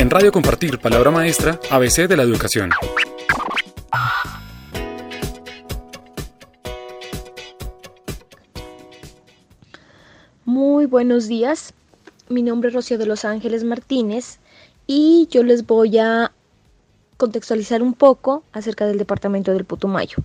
En Radio Compartir, palabra maestra, ABC de la educación. Muy buenos días. Mi nombre es Rocío de Los Ángeles Martínez y yo les voy a contextualizar un poco acerca del departamento del Putumayo.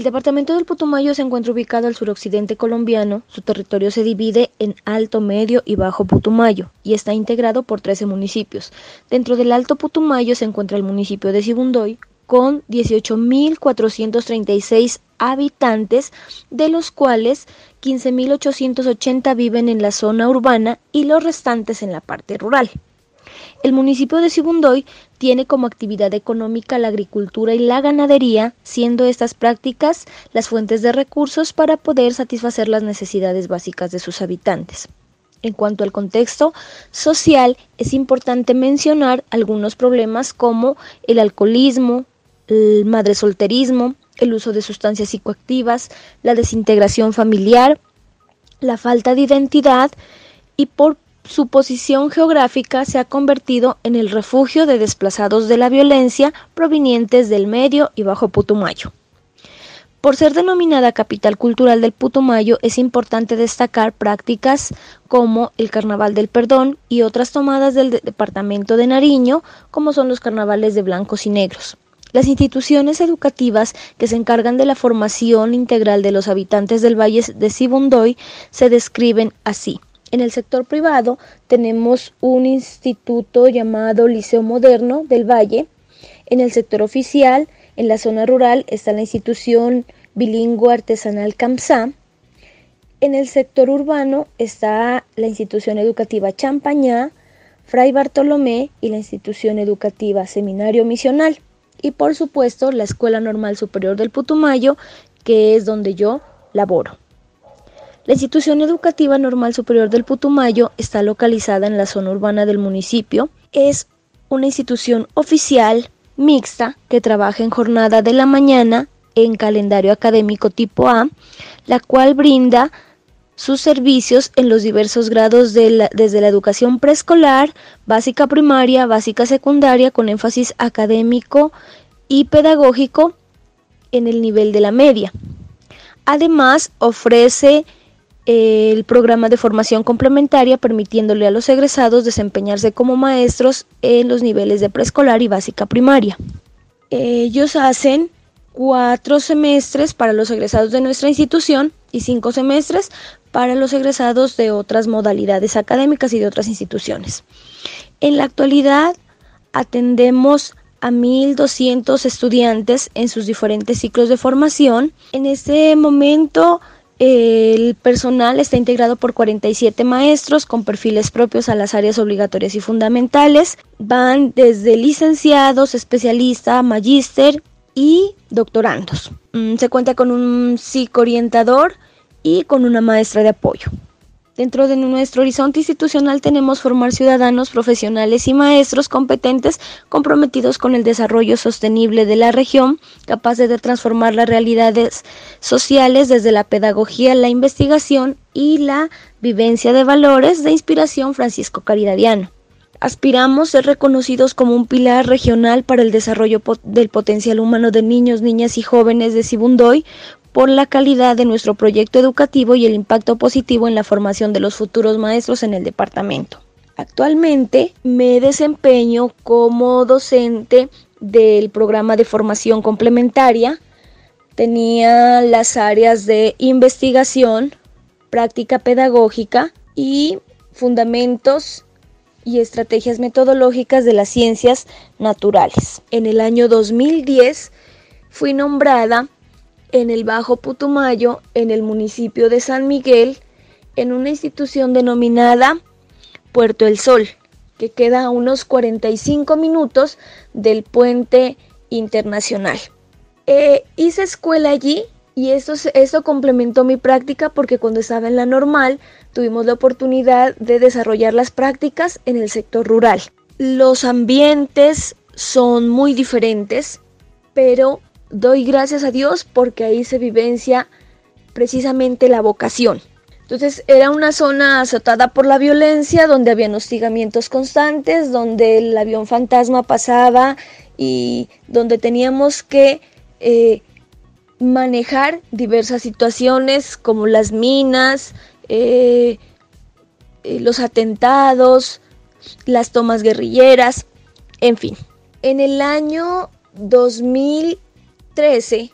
El departamento del Putumayo se encuentra ubicado al suroccidente colombiano. Su territorio se divide en Alto, Medio y Bajo Putumayo y está integrado por 13 municipios. Dentro del Alto Putumayo se encuentra el municipio de Sibundoy con 18.436 habitantes, de los cuales 15.880 viven en la zona urbana y los restantes en la parte rural. El municipio de Sibundoy tiene como actividad económica la agricultura y la ganadería, siendo estas prácticas las fuentes de recursos para poder satisfacer las necesidades básicas de sus habitantes. En cuanto al contexto social, es importante mencionar algunos problemas como el alcoholismo, el madresolterismo, el uso de sustancias psicoactivas, la desintegración familiar, la falta de identidad y por su posición geográfica se ha convertido en el refugio de desplazados de la violencia provenientes del Medio y Bajo Putumayo. Por ser denominada capital cultural del Putumayo, es importante destacar prácticas como el Carnaval del Perdón y otras tomadas del departamento de Nariño, como son los carnavales de blancos y negros. Las instituciones educativas que se encargan de la formación integral de los habitantes del Valle de Sibundoy se describen así. En el sector privado tenemos un instituto llamado Liceo Moderno del Valle. En el sector oficial, en la zona rural, está la institución bilingüe artesanal CAMSA. En el sector urbano está la institución educativa Champañá, Fray Bartolomé y la institución educativa Seminario Misional. Y por supuesto la Escuela Normal Superior del Putumayo, que es donde yo laboro. La institución educativa normal superior del Putumayo está localizada en la zona urbana del municipio. Es una institución oficial mixta que trabaja en jornada de la mañana en calendario académico tipo A, la cual brinda sus servicios en los diversos grados desde la educación preescolar, básica primaria, básica secundaria, con énfasis académico y pedagógico en el nivel de la media. Además, ofrece el programa de formación complementaria permitiéndole a los egresados desempeñarse como maestros en los niveles de preescolar y básica primaria. Ellos hacen cuatro semestres para los egresados de nuestra institución y cinco semestres para los egresados de otras modalidades académicas y de otras instituciones. En la actualidad atendemos a 1.200 estudiantes en sus diferentes ciclos de formación. En este momento el personal está integrado por 47 maestros con perfiles propios a las áreas obligatorias y fundamentales. Van desde licenciados, especialista, magíster y doctorandos. Mm, se cuenta con un psicoorientador y con una maestra de apoyo. Dentro de nuestro horizonte institucional tenemos formar ciudadanos profesionales y maestros competentes comprometidos con el desarrollo sostenible de la región, capaces de transformar las realidades sociales desde la pedagogía, la investigación y la vivencia de valores de inspiración Francisco Caridadiano. Aspiramos ser reconocidos como un pilar regional para el desarrollo del potencial humano de niños, niñas y jóvenes de Sibundoy, por la calidad de nuestro proyecto educativo y el impacto positivo en la formación de los futuros maestros en el departamento. Actualmente me desempeño como docente del programa de formación complementaria. Tenía las áreas de investigación, práctica pedagógica y fundamentos y estrategias metodológicas de las ciencias naturales. En el año 2010 fui nombrada en el Bajo Putumayo, en el municipio de San Miguel, en una institución denominada Puerto El Sol, que queda a unos 45 minutos del puente internacional. Eh, hice escuela allí y eso, eso complementó mi práctica porque cuando estaba en la normal tuvimos la oportunidad de desarrollar las prácticas en el sector rural. Los ambientes son muy diferentes, pero doy gracias a Dios porque ahí se vivencia precisamente la vocación. Entonces era una zona azotada por la violencia, donde habían hostigamientos constantes, donde el avión fantasma pasaba y donde teníamos que eh, manejar diversas situaciones como las minas, eh, eh, los atentados, las tomas guerrilleras, en fin. En el año 2013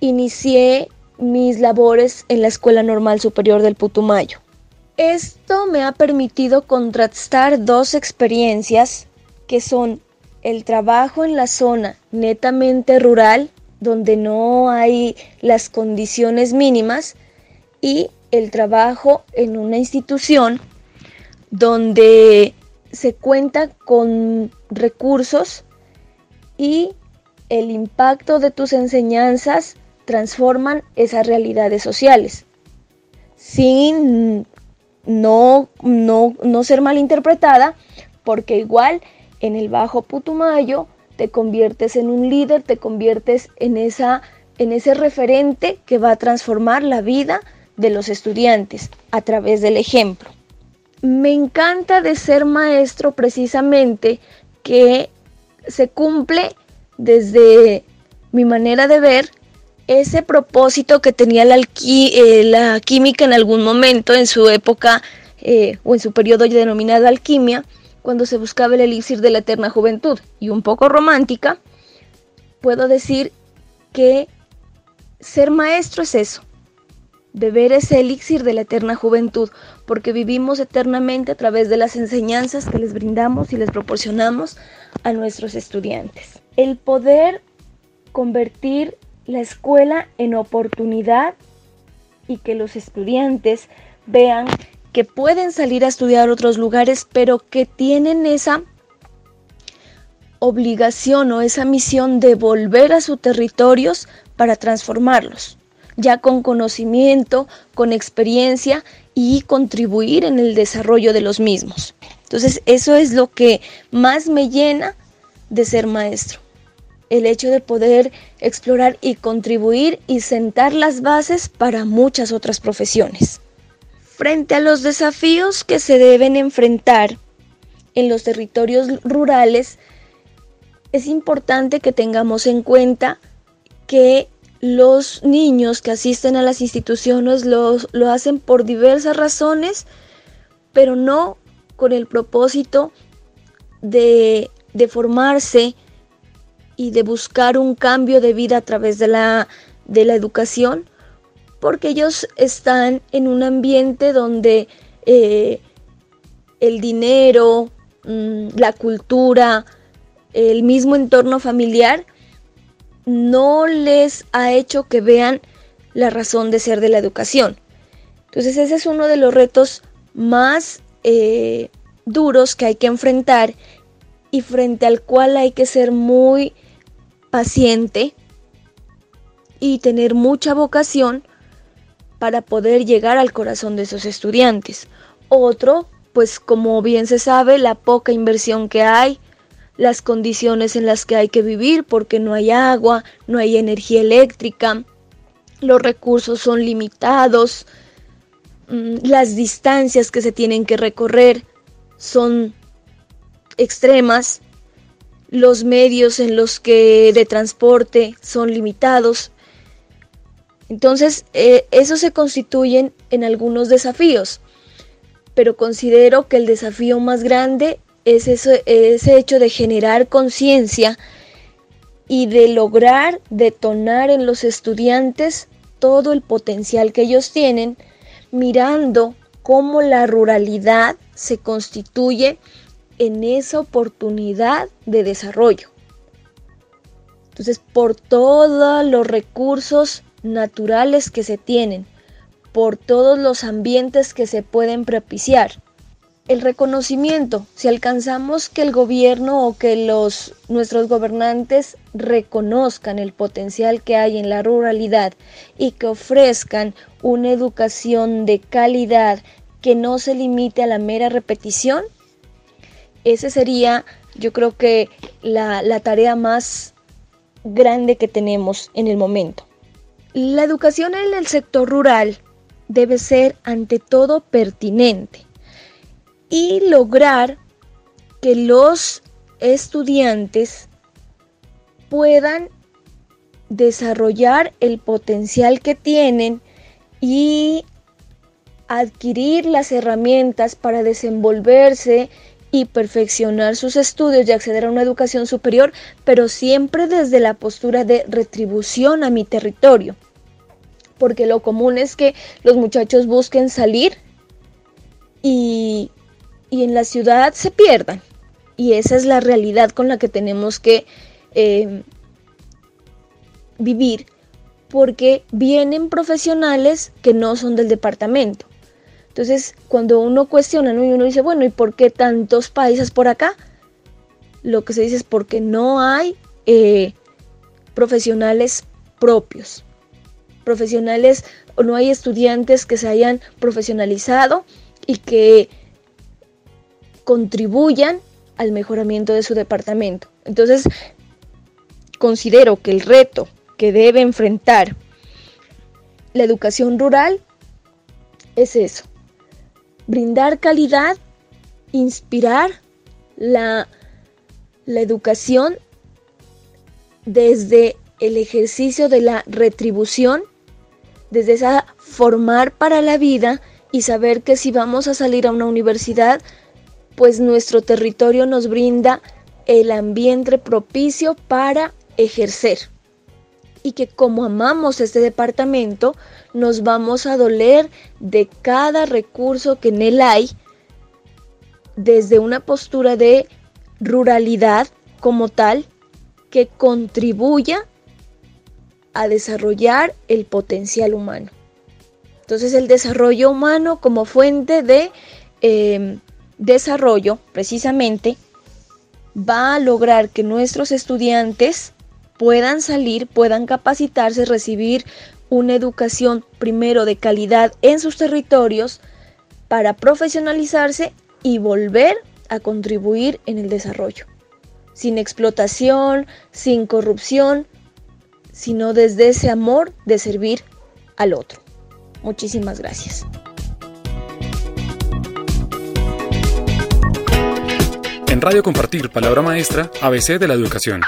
inicié mis labores en la Escuela Normal Superior del Putumayo. Esto me ha permitido contrastar dos experiencias que son el trabajo en la zona netamente rural, donde no hay las condiciones mínimas, y el trabajo en una institución donde se cuenta con recursos y el impacto de tus enseñanzas transforman esas realidades sociales, sin no, no, no ser malinterpretada, porque igual en el Bajo Putumayo te conviertes en un líder, te conviertes en, esa, en ese referente que va a transformar la vida de los estudiantes a través del ejemplo. Me encanta de ser maestro precisamente que se cumple desde mi manera de ver ese propósito que tenía la, eh, química en algún momento en su época eh, o en su periodo denominado alquimia, cuando se buscaba el elixir de la eterna juventud y un poco romántica, puedo decir que ser maestro es eso, beber ese elixir de la eterna juventud, porque vivimos eternamente a través de las enseñanzas que les brindamos y les proporcionamos a nuestros estudiantes. El poder convertir la escuela en oportunidad y que los estudiantes vean que pueden salir a estudiar otros lugares, pero que tienen esa obligación o esa misión de volver a sus territorios para transformarlos, ya con conocimiento, con experiencia y contribuir en el desarrollo de los mismos. Entonces, eso es lo que más me llena de ser maestro el hecho de poder explorar y contribuir y sentar las bases para muchas otras profesiones. Frente a los desafíos que se deben enfrentar en los territorios rurales, es importante que tengamos en cuenta que los niños que asisten a las instituciones lo, lo hacen por diversas razones, pero no con el propósito de, de formarse y de buscar un cambio de vida a través de la, de la educación, porque ellos están en un ambiente donde eh, el dinero, mm, la cultura, el mismo entorno familiar no les ha hecho que vean la razón de ser de la educación. Entonces ese es uno de los retos más eh, duros que hay que enfrentar y frente al cual hay que ser muy paciente y tener mucha vocación para poder llegar al corazón de esos estudiantes. Otro, pues como bien se sabe, la poca inversión que hay, las condiciones en las que hay que vivir porque no hay agua, no hay energía eléctrica, los recursos son limitados, mm, las distancias que se tienen que recorrer son extremas los medios en los que de transporte son limitados. Entonces, eh, eso se constituyen en algunos desafíos, pero considero que el desafío más grande es ese hecho de generar conciencia y de lograr detonar en los estudiantes todo el potencial que ellos tienen, mirando cómo la ruralidad se constituye en esa oportunidad de desarrollo. Entonces, por todos los recursos naturales que se tienen, por todos los ambientes que se pueden propiciar, el reconocimiento, si alcanzamos que el gobierno o que los nuestros gobernantes reconozcan el potencial que hay en la ruralidad y que ofrezcan una educación de calidad que no se limite a la mera repetición, ese sería, yo creo que la, la tarea más grande que tenemos en el momento. La educación en el sector rural debe ser ante todo pertinente y lograr que los estudiantes puedan desarrollar el potencial que tienen y adquirir las herramientas para desenvolverse y perfeccionar sus estudios y acceder a una educación superior, pero siempre desde la postura de retribución a mi territorio. Porque lo común es que los muchachos busquen salir y, y en la ciudad se pierdan. Y esa es la realidad con la que tenemos que eh, vivir porque vienen profesionales que no son del departamento. Entonces, cuando uno cuestiona y uno dice, bueno, ¿y por qué tantos países por acá? Lo que se dice es porque no hay eh, profesionales propios, profesionales o no hay estudiantes que se hayan profesionalizado y que contribuyan al mejoramiento de su departamento. Entonces, considero que el reto que debe enfrentar la educación rural es eso, brindar calidad, inspirar la, la educación desde el ejercicio de la retribución, desde esa formar para la vida y saber que si vamos a salir a una universidad, pues nuestro territorio nos brinda el ambiente propicio para ejercer. Y que como amamos este departamento, nos vamos a doler de cada recurso que en él hay, desde una postura de ruralidad como tal, que contribuya a desarrollar el potencial humano. Entonces el desarrollo humano como fuente de eh, desarrollo, precisamente, va a lograr que nuestros estudiantes puedan salir, puedan capacitarse, recibir una educación primero de calidad en sus territorios para profesionalizarse y volver a contribuir en el desarrollo. Sin explotación, sin corrupción, sino desde ese amor de servir al otro. Muchísimas gracias. En Radio Compartir, Palabra Maestra, ABC de la Educación.